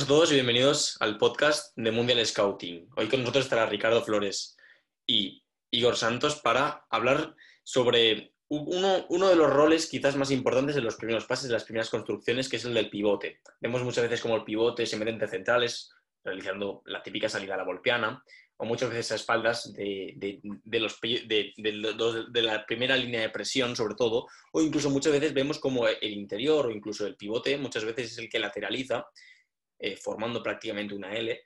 Buenas a todos y bienvenidos al podcast de Mundial Scouting. Hoy con nosotros estará Ricardo Flores y Igor Santos para hablar sobre uno, de los roles quizás más importantes en los primeros pases de las primeras construcciones, que es el del pivote. Vemos muchas veces como el pivote se mete entre centrales, realizando la típica salida a la volpiana, o muchas veces a espaldas de, de, de, la primera línea de presión, sobre todo, o incluso muchas veces vemos como el interior o incluso el pivote muchas veces es el que lateraliza, eh, formando prácticamente una L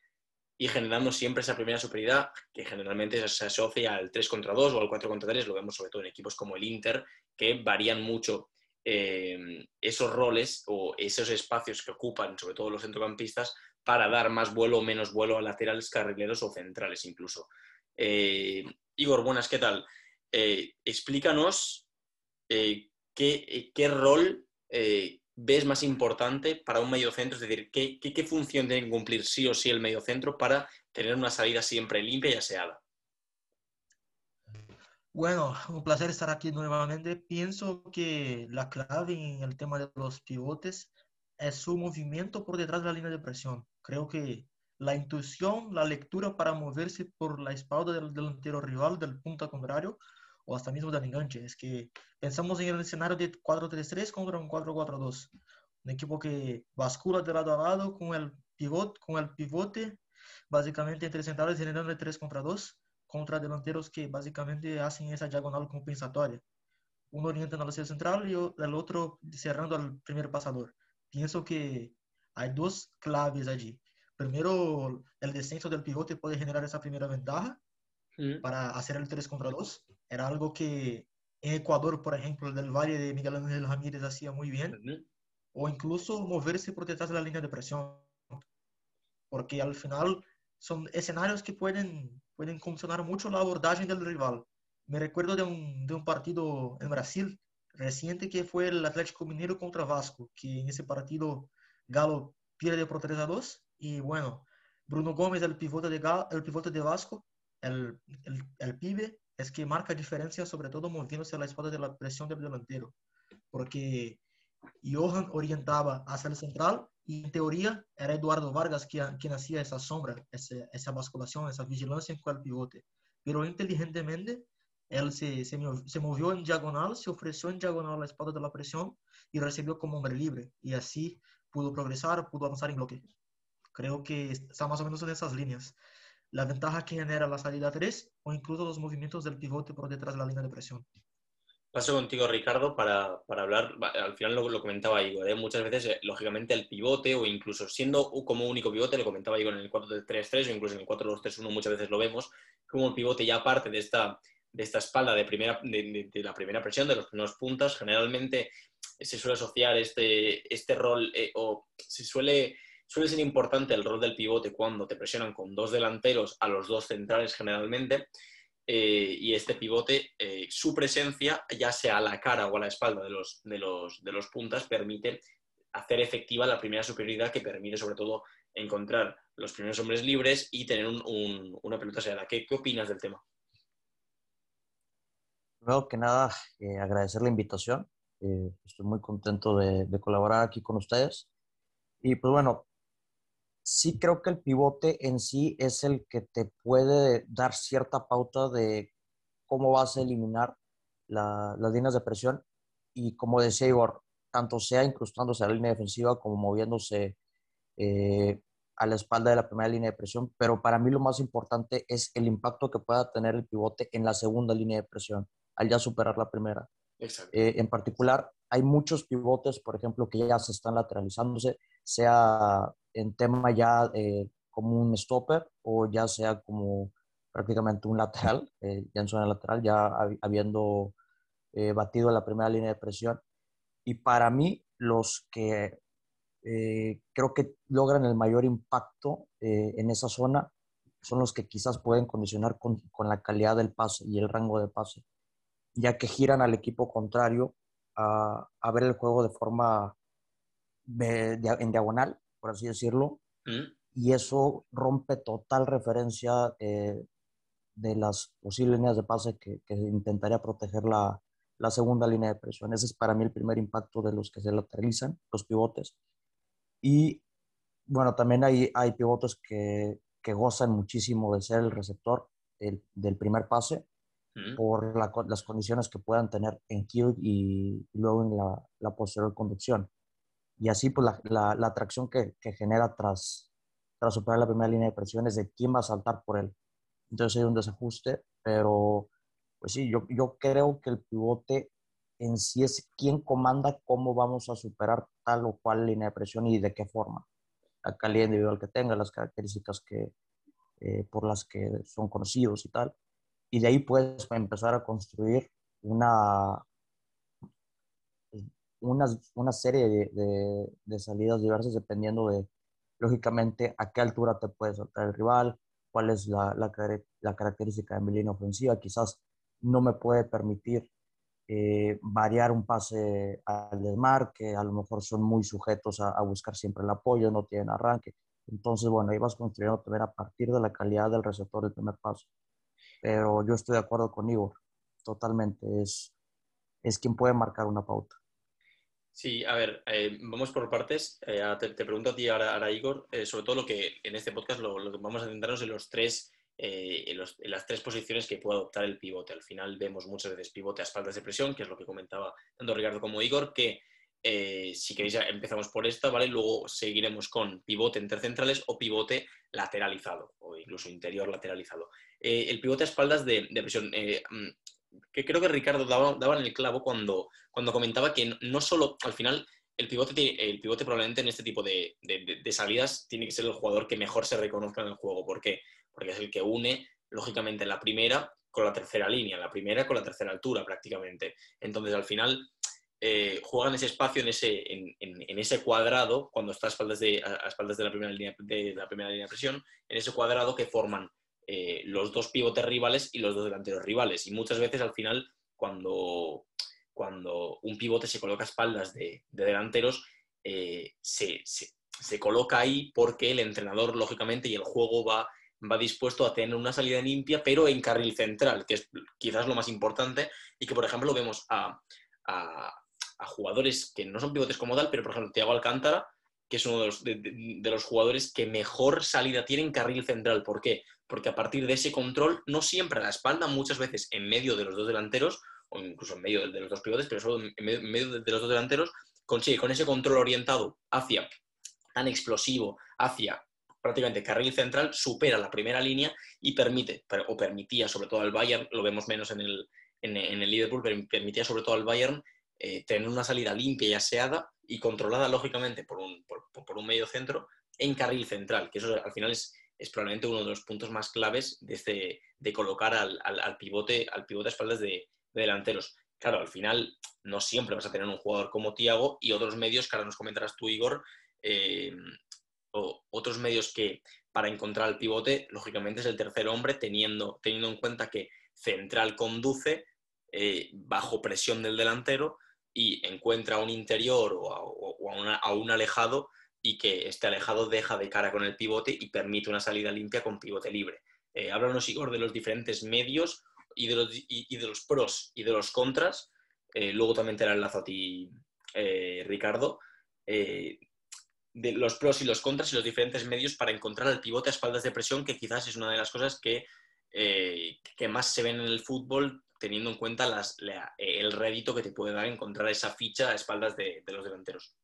y generando siempre esa primera superioridad que generalmente se asocia al 3 contra 2 o al 4 contra 3, lo vemos sobre todo en equipos como el Inter, que varían mucho eh, esos roles o esos espacios que ocupan, sobre todo los centrocampistas, para dar más vuelo o menos vuelo a laterales, carrileros o centrales incluso. Eh, Igor, buenas, ¿qué tal? Explícanos qué, qué, rol ves más importante para un mediocentro, es decir, qué, qué, función tiene que cumplir sí o sí el mediocentro para tener una salida siempre limpia y aseada. Bueno, un placer estar aquí nuevamente. Pienso que la clave en el tema de los pivotes es su movimiento por detrás de la línea de presión. Creo que la intuición, la lectura para moverse por la espalda del delantero rival, del punta contrario, o hasta mismo del enganche. Es que pensamos en el escenario de 4-3-3 contra un 4-4-2. Un equipo que bascula de lado a lado con el pivote, con el pivote básicamente entre centrales generando de 3 contra 2 contra delanteros que básicamente hacen esa diagonal compensatoria. Uno orienta la central y el otro cerrando al primer pasador pienso que hay dos claves allí. Primero, el descenso del pivote puede generar esa primera ventaja mm. para hacer el 3 contra 2. Era algo que en Ecuador, por ejemplo, del Valle de Miguel Ángel Ramírez hacía muy bien. O incluso moverse por detrás de la línea de presión. Porque al final son escenarios que pueden, pueden condicionar mucho la abordaje del rival. Me recuerdo de un, de un partido en Brasil reciente que fue el Atlético Mineiro contra Vasco, que en ese partido Galo pierde por 3 a 2 y bueno, Bruno Gómez, el pivote de, Galo, el pivote de Vasco, el, el, el, pibe, es que marca diferencia, sobre todo moviéndose a la espalda de la presión del delantero, porque Johan orientaba hacia el central y en teoría era Eduardo Vargas quien, quien hacía esa sombra, esa, esa basculación, esa vigilancia con el pivote, pero inteligentemente él se, se, se, movió en diagonal, se ofreció en diagonal a la espalda de la presión y recibió como hombre libre. Y así pudo progresar, pudo avanzar en bloque. Creo que está más o menos en esas líneas. La ventaja que genera la salida 3 o incluso los movimientos del pivote por detrás de la línea de presión. Paso contigo, Ricardo, para, para hablar, al final lo, lo comentaba Igor, ¿eh? muchas veces, eh, lógicamente, el pivote o incluso siendo como único pivote, lo comentaba Igor en el 4-3-3 o incluso en el 4-2-3-1 muchas veces lo vemos, como el pivote ya parte de esta de esta espalda de, primera, de, la primera presión, de los primeros puntas, generalmente se suele asociar este, este rol eh, o se suele, suele ser importante el rol del pivote cuando te presionan con dos delanteros a los dos centrales generalmente. Eh, y este pivote, eh, su presencia, ya sea a la cara o a la espalda de los, de los, de los puntas, permite hacer efectiva la primera superioridad que permite sobre todo encontrar los primeros hombres libres y tener una pelota sellada. ¿Qué, ¿Qué opinas del tema? Primero que nada, eh, agradecer la invitación. Estoy muy contento de, colaborar aquí con ustedes. Y pues bueno, sí creo que el pivote en sí es el que te puede dar cierta pauta de cómo vas a eliminar las líneas de presión. Y como decía Igor, tanto sea incrustándose a la línea defensiva como moviéndose eh, a la espalda de la primera línea de presión. Pero para mí lo más importante es el impacto que pueda tener el pivote en la segunda línea de presión al ya superar la primera. Eh, en particular, hay muchos pivotes, por ejemplo, que ya se están lateralizándose, sea en tema ya eh, como un stopper o ya sea como prácticamente un lateral, eh, ya en zona lateral, ya habiendo batido la primera línea de presión. Y para mí, los que creo que logran el mayor impacto en esa zona son los que quizás pueden condicionar con, con la calidad del pase y el rango de pase ya que giran al equipo contrario a, a ver el juego de forma de, en diagonal, por así decirlo, mm. y eso rompe total referencia eh, de las posibles líneas de pase que, que intentaría proteger la, la, segunda línea de presión. Ese es para mí el primer impacto de los que se lateralizan, los pivotes. Y bueno, también hay, hay pivotes que, que gozan muchísimo de ser el receptor del primer pase por las condiciones que puedan tener en kill y, luego en la, la, posterior conducción. Y así, pues, la, la, atracción que, que, genera tras, tras superar la primera línea de presión es de quién va a saltar por él. Entonces hay un desajuste, pero pues sí, yo, yo creo que el pivote en sí es quien comanda cómo vamos a superar tal o cual línea de presión y de qué forma. La calidad individual que tenga, las características que, eh, por las que son conocidos y tal. Y de ahí puedes empezar a construir una, una, una serie de, de, salidas diversas dependiendo de, lógicamente, a qué altura te puede saltar el rival, cuál es la, la, la característica de mi línea ofensiva. Quizás no me puede permitir eh, variar un pase al desmarque, a lo mejor son muy sujetos a, a, buscar siempre el apoyo, no tienen arranque. Entonces, bueno, ahí vas construyendo también a partir de la calidad del receptor del primer paso. Pero yo estoy de acuerdo con Igor, totalmente. Es, es quien puede marcar una pauta. Sí, a ver, eh, vamos por partes. Eh, te, pregunto a ti ahora, Igor, eh, sobre todo lo que en este podcast lo, que vamos a centrarnos en los tres en, las tres posiciones que puede adoptar el pivote. Al final vemos muchas veces pivote a espaldas de presión, que es lo que comentaba tanto Ricardo como Igor, que si queréis, empezamos por esta, ¿vale? Luego seguiremos con pivote intercentrales o pivote lateralizado, o incluso interior lateralizado. El pivote a espaldas de, presión, eh, mm, que creo que Ricardo daba, en el clavo cuando, cuando comentaba que no solo, al final, el pivote, el pivote probablemente en este tipo de, de, salidas tiene que ser el jugador que mejor se reconozca en el juego. ¿Por qué? Porque es el que une, lógicamente, la primera con la tercera línea, la primera con la tercera altura prácticamente. Entonces, al final, eh, juegan ese espacio en ese, en, ese cuadrado, cuando está a espaldas, de, a espaldas de, la primera línea, de la primera línea de presión, en ese cuadrado que forman eh, los dos pivotes rivales y los dos delanteros rivales. Y muchas veces al final, cuando, cuando un pivote se coloca a espaldas de, delanteros, eh, se, se, coloca ahí porque el entrenador, lógicamente, y el juego va, va dispuesto a tener una salida limpia, pero en carril central, que es quizás lo más importante, y que, por ejemplo, vemos a, a jugadores que no son pivotes como tal, pero por ejemplo, Thiago Alcántara, que es uno de los, de, los, jugadores que mejor salida tiene en carril central. ¿Por qué? Porque a partir de ese control, no siempre a la espalda, muchas veces en medio de los dos delanteros, o incluso en medio de los dos pivotes, pero solo en medio de los dos delanteros, consigue con ese control orientado hacia tan explosivo, hacia prácticamente carril central, supera la primera línea y permite, o permitía sobre todo al Bayern, lo vemos menos en el, en, el Liverpool, pero permitía sobre todo al Bayern eh, tener una salida limpia y aseada y controlada, lógicamente, por un, por, un medio centro en carril central, que eso al final es, es, probablemente uno de los puntos más claves de, este, de colocar al, al, pivote, al pivote a espaldas de, delanteros. Claro, al final no siempre vas a tener un jugador como Tiago y otros medios, que ahora nos comentarás tú, Igor, eh, o otros medios que para encontrar el pivote, lógicamente es el tercer hombre, teniendo, teniendo en cuenta que central conduce eh, bajo presión del delantero y encuentra un interior o a, un alejado y que este alejado deja de cara con el pivote y permite una salida limpia con pivote libre. Eh, háblanos, Igor, de los diferentes medios y de los, y, de los pros y de los contras. Eh, luego también te la enlazo a ti, eh, Ricardo. Eh, de los pros y los contras y los diferentes medios para encontrar el pivote a espaldas de presión, que quizás es una de las cosas que, que más se ven en el fútbol teniendo en cuenta las, el rédito que te puede dar encontrar esa ficha a espaldas de, de, los delanteros.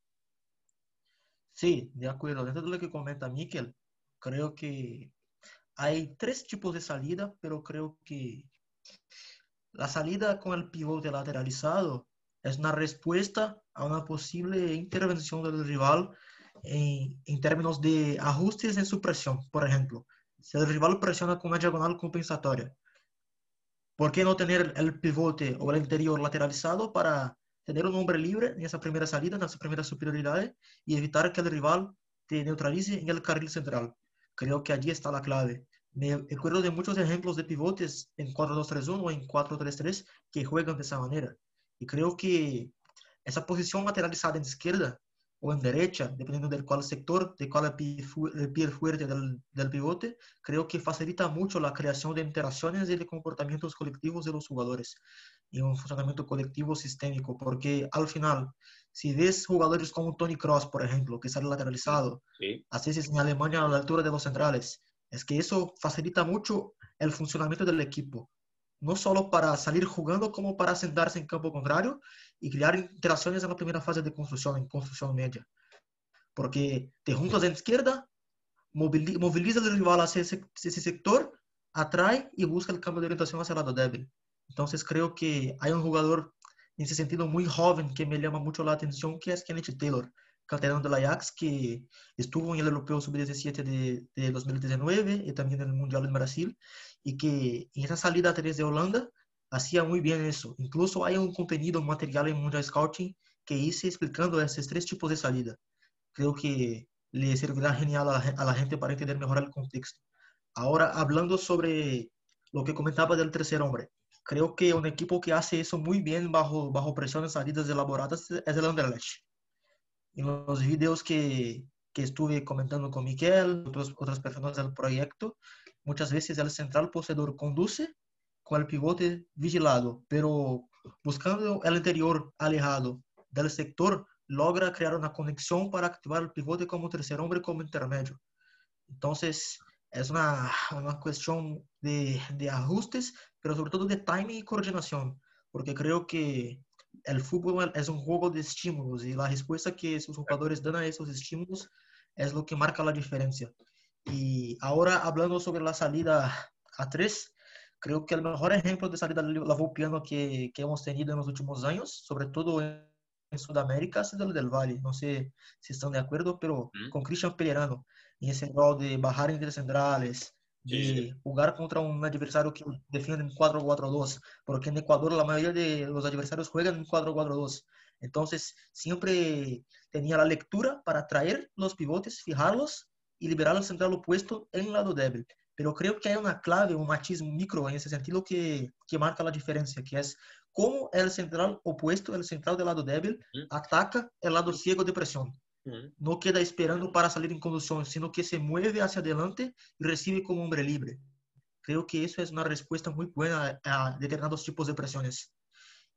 Sí, de acuerdo. Dentro de lo que comenta Miquel, creo que hay tres tipos de salida, pero creo que la salida con el pivote lateralizado es una respuesta a una posible intervención del rival en, en términos de ajustes en su presión. Por ejemplo, si el rival presiona con una diagonal compensatoria, ¿Por qué no tener el pivote o el interior lateralizado para tener un hombre libre en esa primera salida, en esa primera superioridad y evitar que el rival te neutralice en el carril central? Creo que allí está la clave. Me acuerdo de muchos ejemplos de pivotes en 4-2-3-1 o en 4-3-3 que juegan de esa manera. Y creo que esa posición lateralizada en izquierda o en derecha, dependiendo del cual sector, de cuál el pie fuerte del, del, pivote, creo que facilita mucho la creación de interacciones y de comportamientos colectivos de los jugadores y un funcionamiento colectivo sistémico, porque al final, si ves jugadores como Tony Cross, por ejemplo, que sale lateralizado, Sí. así es en Alemania a la altura de los centrales, es que eso facilita mucho el funcionamiento del equipo. No solo para salir jugando, como para sentarse en campo contrario y crear interacciones en la primera fase de construcción, en construcción media. Porque te juntas en izquierda, movili- moviliza el rival hacia ese, ese sector, atrae y busca el cambio de orientación hacia el lado débil. Entonces creo que hay un jugador en ese sentido muy joven que me llama mucho la atención, que es Kenneth Taylor, canterano del Ajax, que estuvo en el Europeo Sub-17 de, de 2019 y también en el Mundial en Brasil, y que en esa salida a 3 de Holanda hacía muy bien eso. Incluso hay un contenido, material en Mundial Scouting que hice explicando esos tres tipos de salida. Creo que le servirá genial a a la gente para entender mejor el contexto. Ahora, hablando sobre lo que comentaba del tercer hombre, creo que un equipo que hace eso muy bien bajo, bajo presión en salidas elaboradas es el Anderlecht. En los videos que, que estuve comentando con Miguel, otros, otras personas del proyecto, muchas veces el central poseedor conduce con el pivote vigilado, pero buscando el interior alejado del sector, logra crear una conexión para activar el pivote como tercer hombre, como intermedio. Entonces, es una, una cuestión de, de ajustes, pero sobre todo de timing y coordinación, porque creo que el fútbol es un juego de estímulos y la respuesta que sus jugadores dan a esos estímulos es lo que marca la diferencia. Y ahora hablando sobre la salida a tres, creo que el mejor ejemplo de salida lavopiano que, que hemos tenido en los últimos años, sobre todo en, en Sudamérica, ha sido el del Valle. No sé si están de acuerdo, pero Mm. con Cristian Pellerano, en ese rol de bajar entre centrales, de Sí, sí. jugar contra un adversario que defiende en 4-4-2, porque en Ecuador la mayoría de los adversarios juegan en 4-4-2. Entonces, siempre tenía la lectura para traer los pivotes, fijarlos y liberar al central opuesto en el lado débil. Pero creo que hay una clave, un matiz micro en ese sentido que, que marca la diferencia, que es cómo el central opuesto, el central del lado débil, ataca el lado ciego de presión. No queda esperando para salir en conducción, sino que se mueve hacia adelante y recibe como hombre libre. Creo que eso es una respuesta muy buena a determinados tipos de presiones.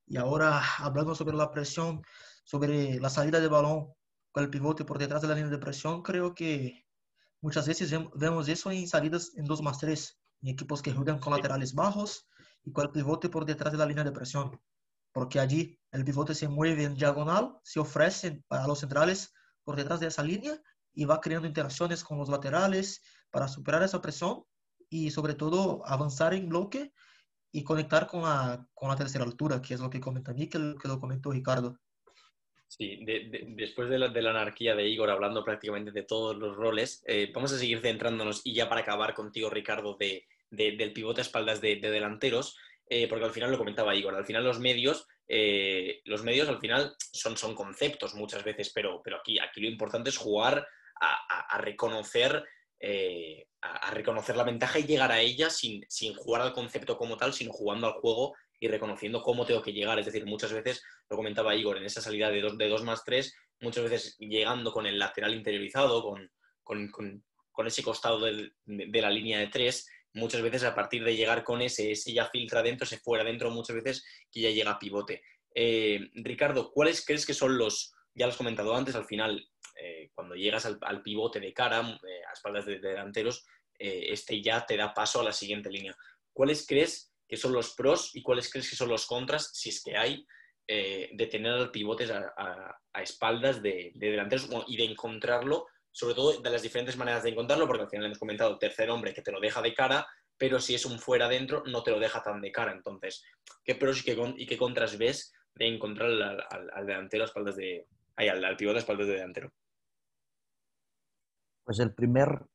Y ahora, hablando sobre la presión, sobre la salida de balón con el pivote por detrás de la línea de presión, creo que muchas veces vem- vemos eso en salidas en 2 más 3, en equipos que juegan con laterales bajos y con el pivote por detrás de la línea de presión. Porque allí el pivote se mueve en diagonal, se ofrece a los centrales por detrás de esa línea y va creando interacciones con los laterales para superar esa presión y sobre todo avanzar en bloque y conectar con la, con la tercera altura, que es lo que comenta lo, que lo comentó Ricardo. Sí, de- de- después de la, anarquía de Igor hablando prácticamente de todos los roles, eh, vamos a seguir centrándonos y ya para acabar contigo, Ricardo, de, de- del pivote a espaldas de, de delanteros, eh, porque al final lo comentaba Igor, al final los medios, eh, los medios al final son, son conceptos muchas veces, pero, pero aquí, aquí lo importante es jugar a, reconocer. eh, a, a reconocer la ventaja y llegar a ella sin, sin jugar al concepto como tal, sino jugando al juego y reconociendo cómo tengo que llegar. Es decir, muchas veces lo comentaba Igor, en esa salida de 2 de dos más 3, muchas veces llegando con el lateral interiorizado, con, con, con, con ese costado de, la línea de 3, muchas veces a partir de llegar con ese, ese ya filtra dentro, se fuera dentro, muchas veces que ya llega a pivote. Eh, Ricardo, ¿cuáles crees que son los, ya lo has comentado antes, al final, eh, cuando llegas al, pivote de cara, eh, a espaldas de, de delanteros, este ya te da paso a la siguiente línea. ¿Cuáles crees que son los pros y cuáles crees que son los contras, si es que hay, eh, de tener pivotes a, a, espaldas de, de delanteros y de encontrarlo, sobre todo de las diferentes maneras de encontrarlo, porque al final hemos comentado tercer hombre que te lo deja de cara, pero si es un fuera adentro no te lo deja tan de cara. Entonces, ¿qué pros y qué, y qué contras ves de encontrar al, delantero a espaldas de... Al, al pivote a espaldas de delantero? Pues el primer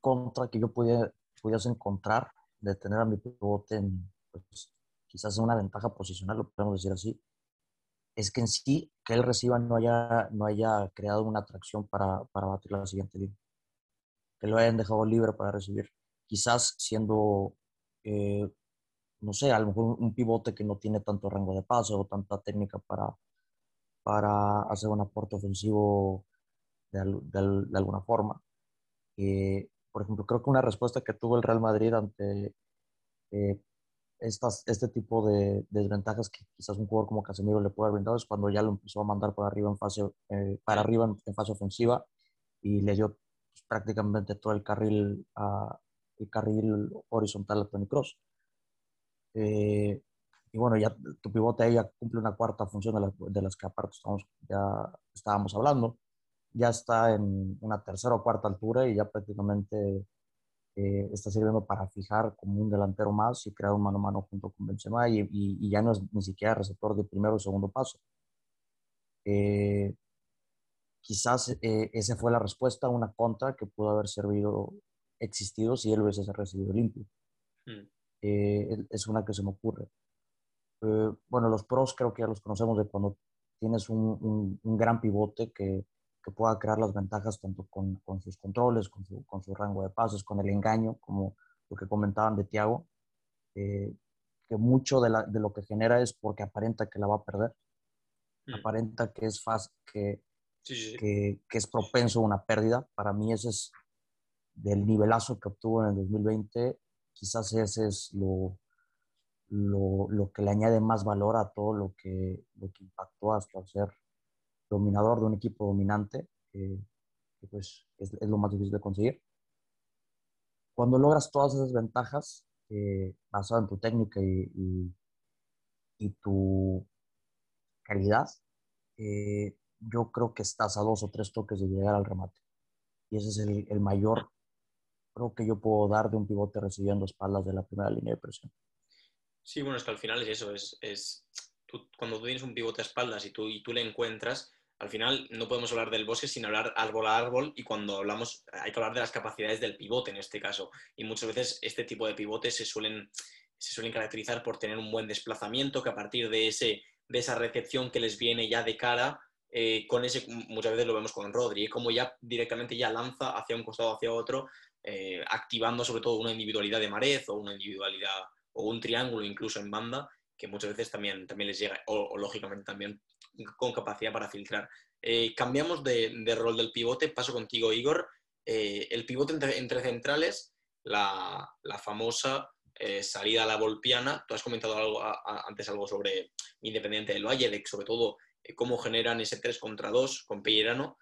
contra que yo podía, pudiese encontrar de tener a mi pivote en, pues, quizás una ventaja posicional, lo podemos decir así, es que en sí, que él reciba no haya, no haya creado una atracción para, para batir la siguiente línea. Que lo hayan dejado libre para recibir. Quizás siendo, eh, no sé, a lo mejor un pivote que no tiene tanto rango de paso o tanta técnica para, para hacer un aporte ofensivo de, de, de alguna forma. Eh, por ejemplo, creo que una respuesta que tuvo el Real Madrid ante eh, estas, este tipo de, desventajas que quizás un jugador como Casemiro le puede haber brindado es cuando ya lo empezó a mandar para arriba en fase, eh, para arriba en, fase ofensiva y le dio pues, prácticamente todo el carril, a, el carril horizontal a Tony Cross. Eh, y bueno, ya tu pivote ahí ya cumple una cuarta función de, las, de las que aparte estamos, ya estábamos hablando. Ya está en una tercera o cuarta altura y ya prácticamente eh, está sirviendo para fijar como un delantero más y crear un mano a mano junto con Benzema y, y, ya no es ni siquiera receptor de primero o segundo paso. Eh, quizás eh, esa fue la respuesta a una contra que pudo haber servido, existido si él hubiese recibido limpio. Mm. es una que se me ocurre. Eh, bueno, los pros creo que ya los conocemos de cuando tienes un, un, gran pivote que, que, pueda crear las ventajas tanto con, con sus controles, con su, con su, rango de pasos, con el engaño, como lo que comentaban de Tiago, eh, que mucho de, la, de, lo que genera es porque aparenta que la va a perder, mm. aparenta que es fácil, que, que, que, es propenso a una pérdida. Para mí ese es del nivelazo que obtuvo en el 2020, quizás ese es lo, lo, lo, que le añade más valor a todo lo que, lo que impactó hasta ser dominador de un equipo dominante, que pues es, es, lo más difícil de conseguir. Cuando logras todas esas ventajas, eh, basado en tu técnica y, y, y tu calidad, eh, yo creo que estás a dos o tres toques de llegar al remate. Y ese es el, el mayor, creo que yo puedo dar de un pivote recibiendo espaldas de la primera línea de presión. Sí, bueno, es que al final es eso, es, es cuando tú tienes un pivote a espaldas y tú, y tú le encuentras, al final no podemos hablar del bosque sin hablar árbol a árbol y cuando hablamos hay que hablar de las capacidades del pivote en este caso. Y muchas veces este tipo de pivotes se suelen, se suelen caracterizar por tener un buen desplazamiento, que a partir de, ese, de esa recepción que les viene ya de cara, eh, con ese, muchas veces lo vemos con Rodri, como ya directamente ya lanza hacia un costado hacia otro, eh, activando sobre todo una individualidad de Marez o una individualidad o un triángulo incluso en banda, que muchas veces también, también les llega, o, lógicamente también con capacidad para filtrar. Eh, cambiamos de, rol del pivote, paso contigo Igor. Eh, el pivote entre, centrales, la, famosa eh, salida a la volpiana, tú has comentado algo, antes algo sobre Independiente del Valle, sobre todo cómo generan ese 3 contra 2 con Pellerano.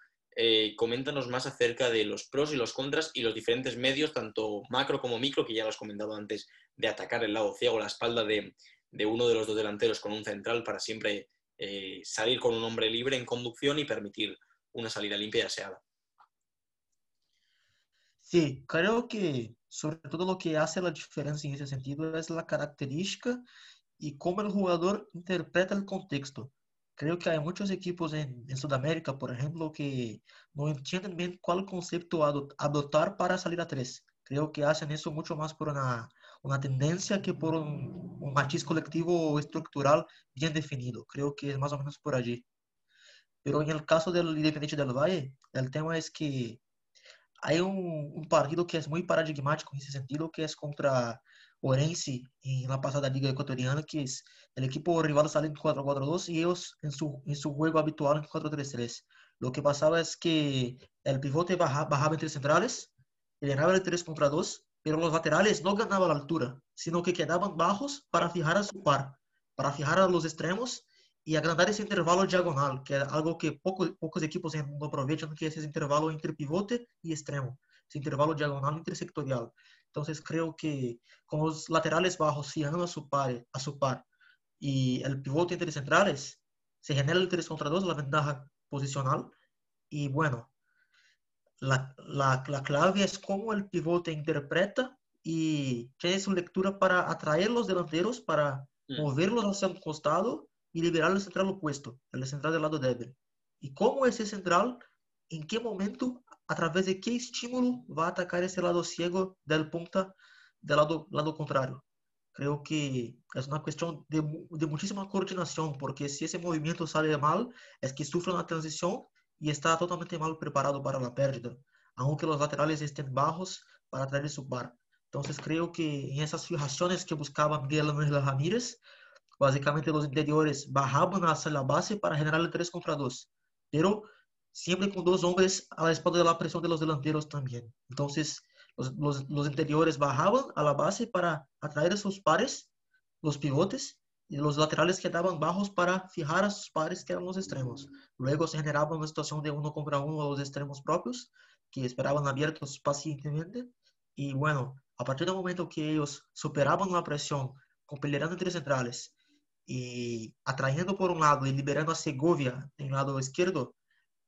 coméntanos más acerca de los pros y los contras y los diferentes medios, tanto macro como micro, que ya lo has comentado antes de atacar el lado ciego, la espalda de uno de los dos delanteros con un central para siempre eh, salir con un hombre libre en conducción y permitir una salida limpia y aseada. Sí, creo que sobre todo lo que hace la diferencia en ese sentido es la característica y cómo el jugador interpreta el contexto. Creo que hay muchos equipos en, en Sudamérica, por ejemplo, que no entienden bien cuál concepto adoptar para salir a tres. Creo que hacen eso mucho más por una una tendencia que por un, un matiz colectivo estructural bien definido. Creo que es más o menos por allí. Pero en el caso del Independiente del Valle, el tema es que hay un, un, partido que es muy paradigmático en ese sentido, que es contra Orense en la pasada Liga Ecuatoriana, que es el equipo rival sale en 4-4-2 y ellos en su, en su juego habitual en 4-3-3. Lo que pasaba es que el pivote bajaba, entre centrales, el erraba el 3 contra 2 pero los laterales no ganaban la altura, sino que quedaban bajos para fijar a su par, para fijar a los extremos y agrandar ese intervalo diagonal, que es algo que poco, pocos equipos no aprovechan, que es ese intervalo entre pivote y extremo, ese intervalo diagonal intersectorial. Entonces creo que con los laterales bajos fijando a su par, a su par y el pivote entre centrales, se genera el 3 contra 2, la ventaja posicional. Y bueno, la, la, la, clave es cómo el pivote interpreta y tiene su lectura para atraer los delanteros, para mm. moverlos hacia un costado y liberar el central opuesto, el central del lado débil. Y cómo ese central, en qué momento, a través de qué estímulo va a atacar ese lado ciego del punta del lado, lado contrario. Creo que es una cuestión de, de muchísima coordinación, porque si ese movimiento sale mal, es que sufre una transición y está totalmente mal preparado para la pérdida, aunque los laterales estén bajos para traer su par. Entonces creo que en esas fijaciones que buscaba Miguel Ángel Ramírez, básicamente los interiores bajaban hacia la base para generar el 3 contra 2, pero siempre con dos hombres a la espalda de la presión de los delanteros también. Entonces los, los, los interiores bajaban a la base para atraer a sus pares los pivotes los laterales quedaban bajos para fijar a sus pares que eran los extremos. Luego se generaba una situación de uno contra uno a los extremos propios que esperaban abiertos pacientemente y bueno, a partir del momento que ellos superaban la presión con peleando entre centrales y atrayendo por un lado y liberando a Segovia en el lado izquierdo,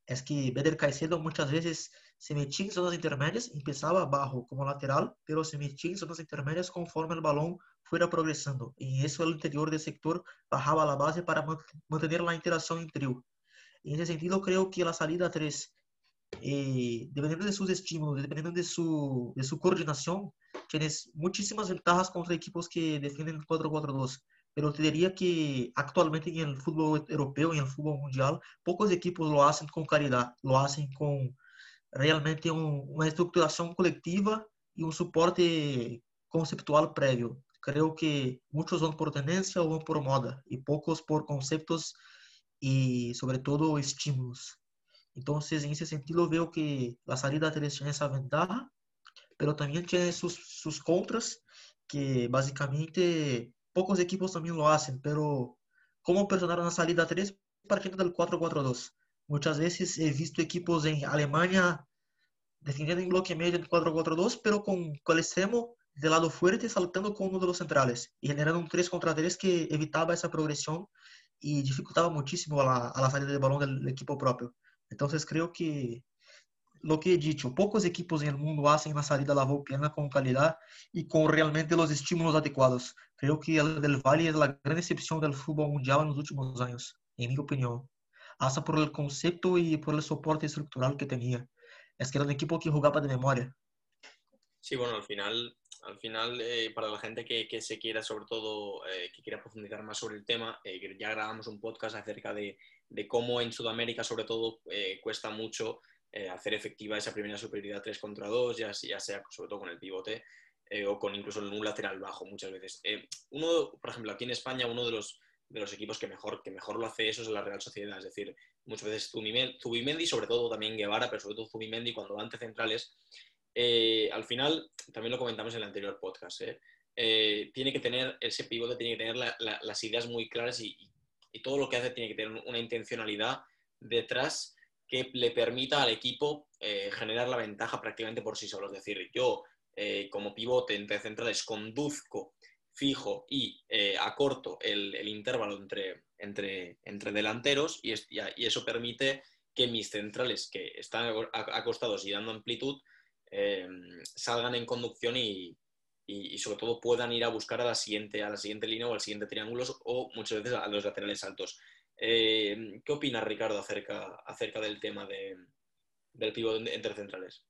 es que Beder Caicedo muchas veces se metía en zonas intermedias, empezaba abajo como lateral, pero se metía en zonas intermedias conforme el balón fuera progresando. Y eso el interior del sector bajaba la base para mantener la interacción en trio. En ese sentido, creo que la salida 3, eh, dependiendo de sus estímulos, dependiendo de su, de su coordinación, tienes muchísimas ventajas contra equipos que defienden 4-4-2 pero te diría que actualmente en el fútbol europeo, en el fútbol mundial, pocos equipos lo hacen con caridad, lo hacen con realmente un, una estructuración colectiva y un soporte conceptual previo. Creo que muchos van por tendencia o van por moda y pocos por conceptos y sobre todo estímulos. Entonces, en ese sentido, veo que la salida 3 tiene esa ventaja, pero también tiene sus, sus contras, que básicamente pocos equipos también lo hacen, pero ¿cómo personar una salida 3 partiendo del 4-4-2? Muchas veces he visto equipos en Alemania defendiendo en bloque medio en 4-4-2, pero con, con el extremo del lado fuerte saltando con uno de los centrales y generando un 3 contra 3 que evitaba esa progresión y dificultaba muchísimo a la, a la salida de balón del equipo propio. Entonces creo que lo que he dicho, pocos equipos en el mundo hacen una salida a la volpiana con calidad y con realmente los estímulos adecuados. Creo que el del Valle es la gran excepción del fútbol mundial en los últimos años, en mi opinión. Hasta por el concepto y por el soporte estructural que tenía. Es que era un equipo que jugaba de memoria. Sí, bueno, al final, al final eh, para la gente que, que, se quiera, sobre todo, eh, que quiera profundizar más sobre el tema, eh, ya grabamos un podcast acerca de, de, cómo en Sudamérica, sobre todo, cuesta mucho hacer efectiva esa primera superioridad 3 contra 2, ya, sea sobre todo con el pivote o con incluso un lateral bajo muchas veces. Uno, por ejemplo, aquí en España, uno de los, de los equipos que mejor, que mejor lo hace eso es la Real Sociedad, es decir, muchas veces Zubimendi, sobre todo también Guevara, pero sobre todo Zubimendi cuando va ante centrales, al final, también lo comentamos en el anterior podcast, tiene que tener, ese pivote tiene que tener la, la, las ideas muy claras y, todo lo que hace tiene que tener una intencionalidad detrás que le permita al equipo eh, generar la ventaja prácticamente por sí solo. Es decir, yo eh, como pivote entre centrales conduzco, fijo y eh, acorto el, el, intervalo entre, entre, delanteros y, eso permite que mis centrales que están acostados y dando amplitud eh, salgan en conducción y, y, sobre todo puedan ir a buscar a la siguiente, a la siguiente línea o al siguiente triángulo o muchas veces a los laterales altos. Eh, ¿Qué opinas, Ricardo, acerca, acerca del tema de, del pivote entre centrales?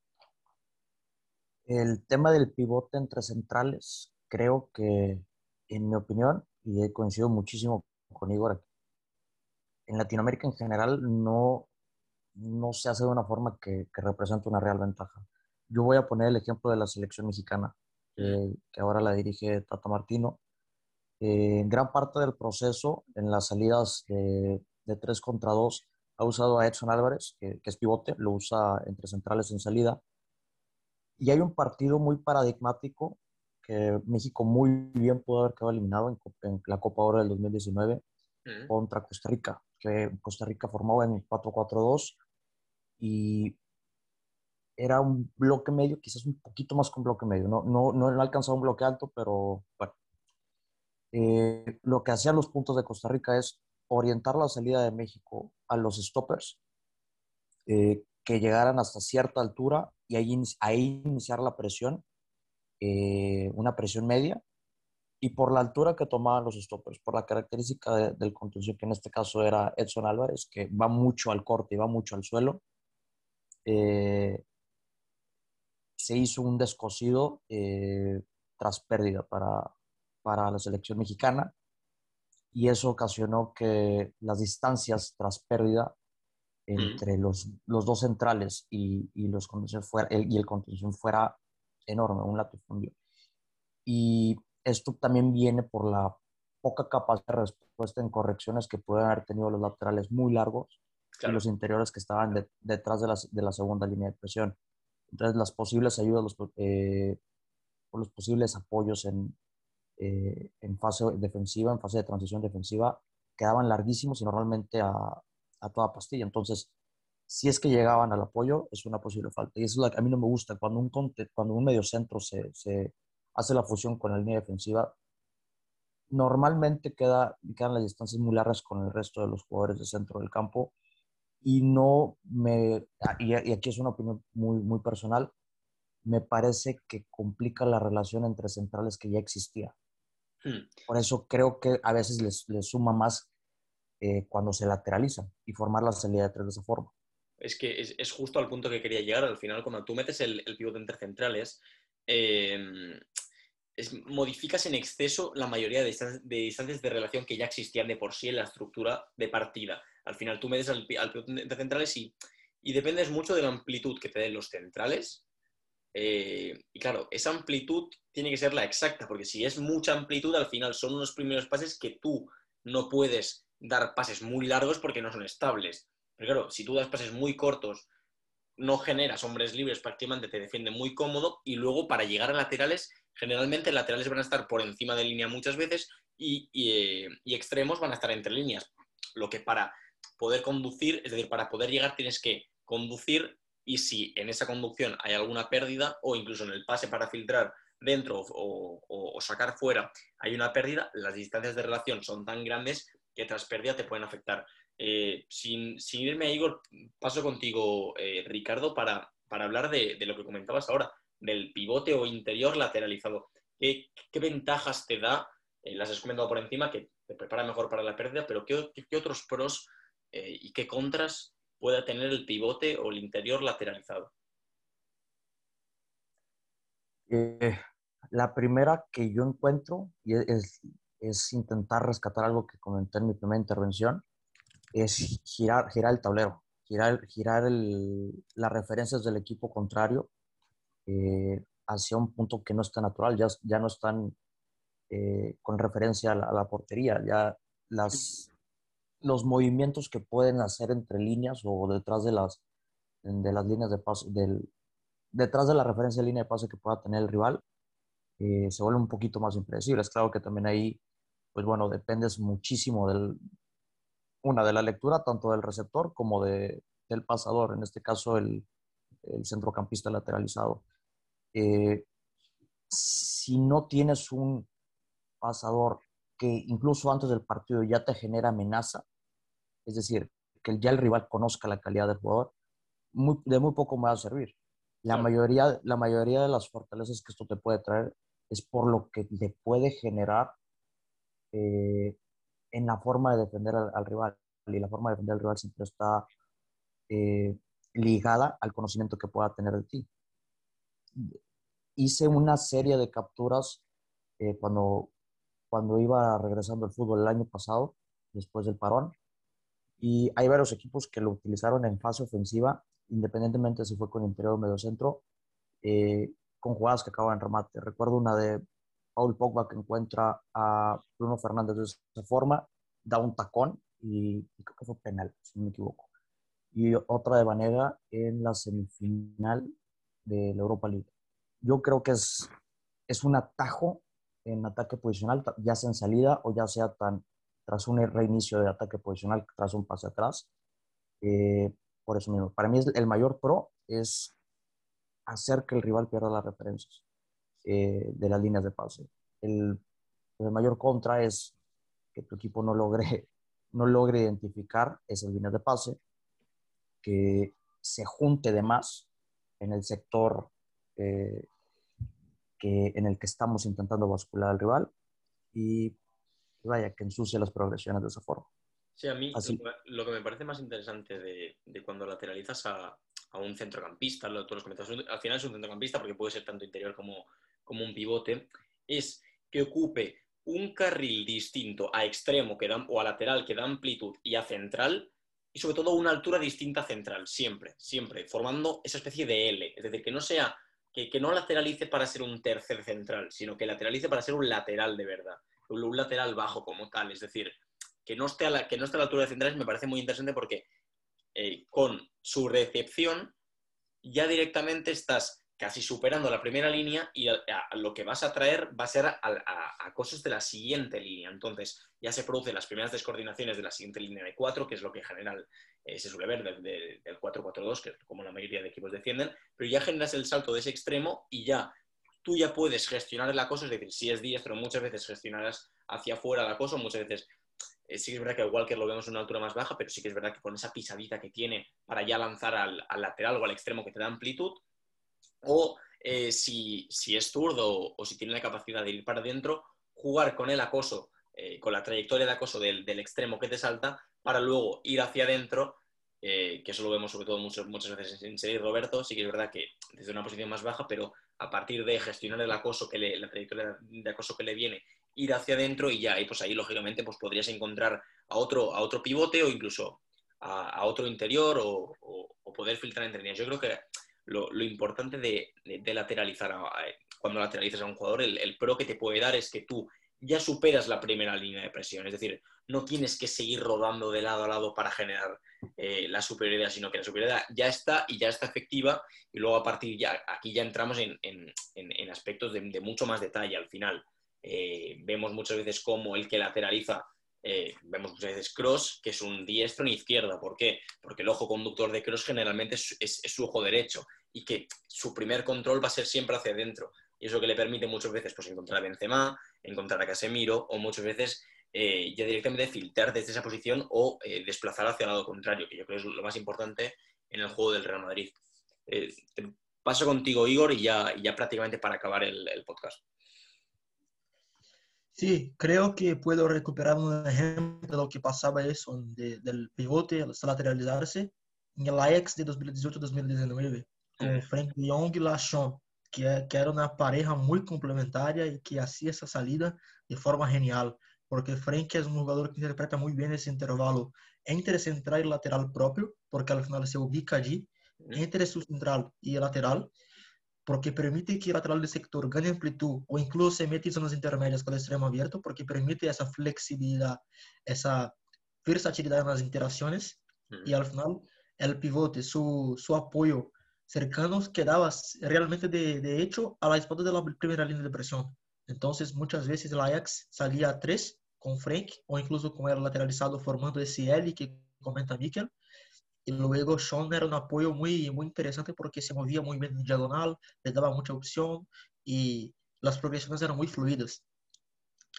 El tema del pivote entre centrales, creo que, en mi opinión, y he coincidido muchísimo con Igor, en Latinoamérica en general no, no se hace de una forma que represente una real ventaja. Yo voy a poner el ejemplo de la selección mexicana, eh, que ahora la dirige Tata Martino. Eh, en gran parte del proceso, en las salidas de, de 3 contra 2, ha usado a Edson Álvarez, que, que, es pivote, lo usa entre centrales en salida. Y hay un partido muy paradigmático que México muy bien pudo haber quedado eliminado en, en la Copa Oro del 2019 mm. contra Costa Rica, que Costa Rica formaba en 4-4-2 y era un bloque medio, quizás un poquito más que un bloque medio. No, no, no, alcanzaba un bloque alto, pero bueno, eh, lo que hacían los puntos de Costa Rica es orientar la salida de México a los stoppers, eh, que llegaran hasta cierta altura y ahí, ahí iniciar la presión, eh, una presión media, y por la altura que tomaban los stoppers, por la característica de, del contención, que en este caso era Edson Álvarez, que va mucho al corte y va mucho al suelo, eh, se hizo un descosido eh, tras pérdida para, para la selección mexicana y eso ocasionó que las distancias tras pérdida entre mm. los, los, dos centrales y, y los fuera, el, y el contención fuera enorme, un latifundio. Y esto también viene por la poca capacidad de respuesta en correcciones que pueden haber tenido los laterales muy largos claro. y los interiores que estaban de, detrás de la, de la, segunda línea de presión. Entonces, las posibles ayudas, los, eh, los posibles apoyos en, eh, en fase defensiva, en fase de transición defensiva, quedaban larguísimos y normalmente a, a toda pastilla. Entonces, si es que llegaban al apoyo, es una posible falta. Y eso es lo que a mí no me gusta. Cuando un, cuando un medio centro se, se hace la fusión con la línea defensiva, normalmente queda, quedan las distancias muy largas con el resto de los jugadores de centro del campo y no me, ah, y, aquí es una opinión muy, muy personal, me parece que complica la relación entre centrales que ya existía. Hmm. Por eso creo que a veces les, les suma más eh, cuando se lateralizan y formar la salida de tres de esa forma. Es que es, es, justo al punto que quería llegar. Al final, cuando tú metes el, el pivote entre centrales, eh, modificas en exceso la mayoría de, distancias de relación que ya existían de por sí en la estructura de partida. Al final tú metes al, al de centrales y, y, dependes mucho de la amplitud que te den los centrales. Eh, y claro, esa amplitud tiene que ser la exacta, porque si es mucha amplitud, al final son unos primeros pases que tú no puedes dar pases muy largos porque no son estables. Pero claro, si tú das pases muy cortos, no generas hombres libres, prácticamente te defiende muy cómodo y luego para llegar a laterales generalmente laterales van a estar por encima de línea muchas veces y, eh, extremos van a estar entre líneas. Lo que para poder conducir, es decir, para poder llegar tienes que conducir y si en esa conducción hay alguna pérdida o incluso en el pase para filtrar dentro o, sacar fuera hay una pérdida, las distancias de relación son tan grandes que tras pérdida te pueden afectar. Eh, sin, irme a Igor, paso contigo, eh, Ricardo, para, para hablar de, lo que comentabas ahora del pivote o interior lateralizado. ¿Qué, ventajas te da? Eh, las has comentado por encima, que te prepara mejor para la pérdida, pero ¿qué, otros pros eh, y qué contras puede tener el pivote o el interior lateralizado? Eh, la primera que yo encuentro, y es, intentar rescatar algo que comenté en mi primera intervención, es girar, girar el tablero, girar, girar las referencias del equipo contrario eh, hacia un punto que no está natural, ya, ya no están eh, con referencia a la, portería, ya las, los movimientos que pueden hacer entre líneas o detrás de las, de las líneas de paso, del, detrás de la referencia de línea de pase que pueda tener el rival, eh, se vuelven un poquito más impredecibles. Claro que también ahí, pues bueno, dependes muchísimo del, una, de la lectura tanto del receptor como de, del pasador, en este caso el, el centrocampista lateralizado. Eh, si no tienes un pasador que incluso antes del partido ya te genera amenaza, es decir, que ya el rival conozca la calidad del jugador, de muy poco me va a servir. La, mayoría, la mayoría de las fortalezas que esto te puede traer es por lo que te puede generar eh, en la forma de defender al, rival. Y la forma de defender al rival siempre está eh, ligada al conocimiento que pueda tener de ti hice una serie de capturas eh, cuando, cuando iba regresando al fútbol el año pasado, después del parón, y hay varios equipos que lo utilizaron en fase ofensiva, independientemente si fue con interior o medio centro, eh, con jugadas que acaban en remate. Recuerdo una de Paul Pogba que encuentra a Bruno Fernández de esa forma, da un tacón y, creo que fue penal, si no me equivoco. Y otra de Vanega en la semifinal de la Europa League yo creo que es, es un atajo en ataque posicional, ya sea en salida o ya sea tan, tras un reinicio de ataque posicional, tras un pase atrás. Eh, por eso mismo, para mí el mayor pro es hacer que el rival pierda las referencias eh, de las líneas de pase. El, el, mayor contra es que tu equipo no logre, no logre identificar esas líneas de pase, que se junte de más en el sector eh, que, en el que estamos intentando bascular al rival y vaya, que ensucie las progresiones de esa forma. Sí, a mí lo que me parece más interesante de, de cuando lateralizas a, a, un centrocampista, lo, todos los al final es un centrocampista porque puede ser tanto interior como, como un pivote, es que ocupe un carril distinto a extremo que da, o a lateral que da amplitud y a central, y sobre todo una altura distinta a central, siempre, siempre, formando esa especie de L. Es decir, que no sea que, no lateralice para ser un tercer central, sino que lateralice para ser un lateral de verdad, un, lateral bajo como tal. Es decir, que no esté a la, que no esté a la altura de centrales me parece muy interesante porque eh, con su recepción ya directamente estás casi superando la primera línea y lo que vas a traer va a ser a, a, cosas de la siguiente línea. Entonces, ya se producen las primeras descoordinaciones de la siguiente línea de 4, que es lo que en general eh, se suele ver del, del 4-4-2, que es como la mayoría de equipos defienden, pero ya generas el salto de ese extremo y ya tú ya puedes gestionar el acoso, es decir, si es diestro, muchas veces gestionarás hacia afuera el acoso, muchas veces eh, sí que es verdad que que lo vemos en una altura más baja, pero sí que es verdad que con esa pisadita que tiene para ya lanzar al, lateral o al extremo que te da amplitud, o eh, si, es zurdo o, si tiene la capacidad de ir para adentro, jugar con el acoso, eh, con la trayectoria de acoso del, extremo que te salta, para luego ir hacia adentro, que eso lo vemos sobre todo muchas, muchas veces en serie Roberto, sí que es verdad que desde una posición más baja, pero a partir de gestionar el acoso que le, la trayectoria de acoso que le viene ir hacia adentro y ya, y pues ahí lógicamente pues podrías encontrar a otro, a otro pivote o incluso a, otro interior o, poder filtrar entre líneas. Yo creo que lo, importante de, lateralizar, cuando lateralizas a un jugador, el, pro que te puede dar es que tú ya superas la primera línea de presión, es decir, no tienes que seguir rodando de lado a lado para generar eh, la superioridad, sino que la superioridad ya está y ya está efectiva y luego a partir ya, aquí ya entramos en, aspectos de, mucho más detalle al final. Eh, vemos muchas veces como el que lateraliza, eh, vemos muchas veces Cross, que es un diestro en izquierda. ¿Por qué? Porque el ojo conductor de Cross generalmente es, su ojo derecho y que su primer control va a ser siempre hacia adentro. Y eso que le permite muchas veces pues, encontrar a Benzema, encontrar a Casemiro o muchas veces eh, ya directamente filtrar desde esa posición o desplazar hacia el lado contrario, que yo creo que es lo más importante en el juego del Real Madrid. paso contigo, Igor, y ya, ya prácticamente para acabar el podcast. Sí, creo que puedo recuperar un ejemplo de lo que pasaba eso, del pivote lateralizarse en el Ajax de 2018-2019, con Frank de Jong y Lachon, que, que era una pareja muy complementaria y que hacía esa salida de forma genial, porque Frank es un jugador que interpreta muy bien ese intervalo entre central y lateral propio, porque al final se ubica allí, entre su central y el lateral, porque permite que el lateral del sector gane amplitud o incluso se mete en zonas intermedias con el extremo abierto, porque permite esa flexibilidad, esa versatilidad en las interacciones y al final el pivote, su, su apoyo cercano quedaba realmente de, de, hecho a la espalda de la primera línea de presión. Entonces muchas veces el Ajax salía a tres con Frank o incluso con el lateralizado formando ese L que comenta Mikel y luego Sean era un apoyo muy, muy interesante porque se movía muy bien en diagonal, le daba mucha opción y las progresiones eran muy fluidas.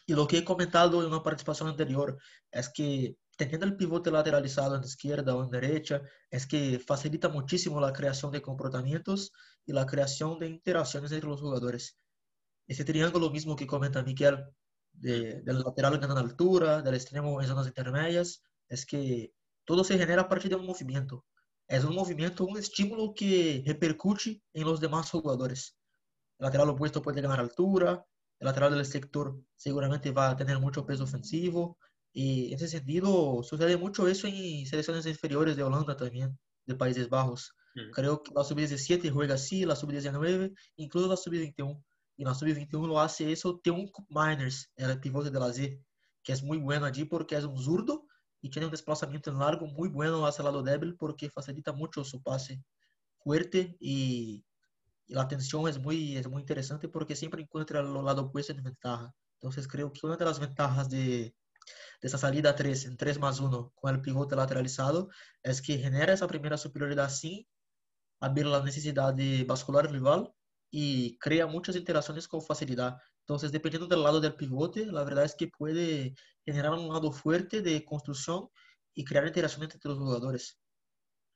Y lo que he comentado en una participación anterior es que teniendo el pivote lateralizado en izquierda o en derecha, es que facilita muchísimo la creación de comportamientos y la creación de interacciones entre los jugadores. Ese triángulo mismo que comenta Miguel, de, del lateral ganando altura, del extremo en zonas intermedias, es que todo se genera a partir de un movimiento. Es un movimiento, un estímulo que repercute en los demás jugadores. El lateral opuesto puede ganar altura, el lateral del sector seguramente va a tener mucho peso ofensivo y en ese sentido sucede mucho eso en selecciones inferiores de Holanda también, de Países Bajos. Creo que la sub-17 juega así, la sub-19, incluso la sub-21. Y la sub-21 lo hace eso Teun Miners, el pivote de la Z, que es muy bueno allí porque es un zurdo y tiene un desplazamiento en largo muy bueno hacia el lado débil porque facilita mucho su pase fuerte y, la tensión es muy, es muy interesante porque siempre encuentra el lado opuesto en ventaja. Entonces creo que una de las ventajas de, de esa salida 3 en 3 más 1 con el pivote lateralizado es que genera esa primera superioridad sin abrir la necesidad de bascular el rival y crea muchas interacciones con facilidad. Entonces, dependiendo del lado del pivote, la verdad es que puede generar un lado fuerte de construcción y crear interacción entre los jugadores.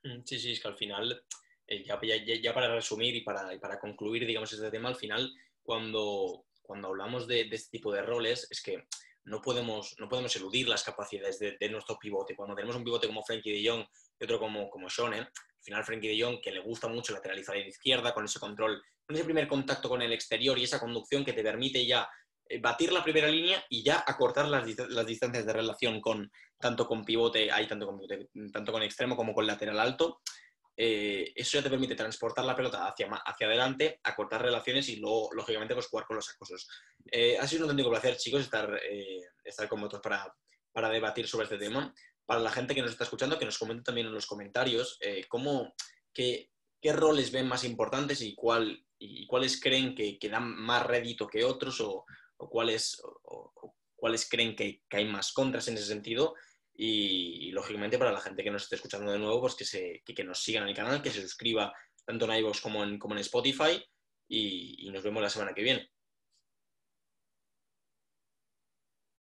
Mm, sí, sí, es que al final, eh, ya, para resumir y para, para, concluir, digamos, este tema, al final, cuando, cuando hablamos de, este tipo de roles, es que no podemos, no podemos eludir las capacidades de, nuestro pivote. Cuando tenemos un pivote como Frankie de Jong y otro como, como Schonen, al final Frankie de Jong, que le gusta mucho lateralizar en izquierda, con ese control, con ese primer contacto con el exterior y esa conducción que te permite ya eh, batir la primera línea y ya acortar las, las, distancias de relación con tanto con pivote, hay tanto con tanto con extremo como con lateral alto. Eh, eso ya te permite transportar la pelota hacia, hacia adelante, acortar relaciones y luego, lógicamente, pues jugar con los acosos. Eh, ha sido un auténtico placer, chicos, estar, estar con vosotros para, para debatir sobre este tema. Para la gente que nos está escuchando, que nos comente también en los comentarios cómo, que, qué roles ven más importantes y, cuál, y cuáles creen que, que dan más rédito que otros o, cuáles, cuáles creen que, hay más contras en ese sentido. Y, lógicamente para la gente que nos esté escuchando de nuevo, pues que, se, que, nos sigan en el canal, que se suscriba tanto en iVoox como en, como en Spotify y, nos vemos la semana que viene.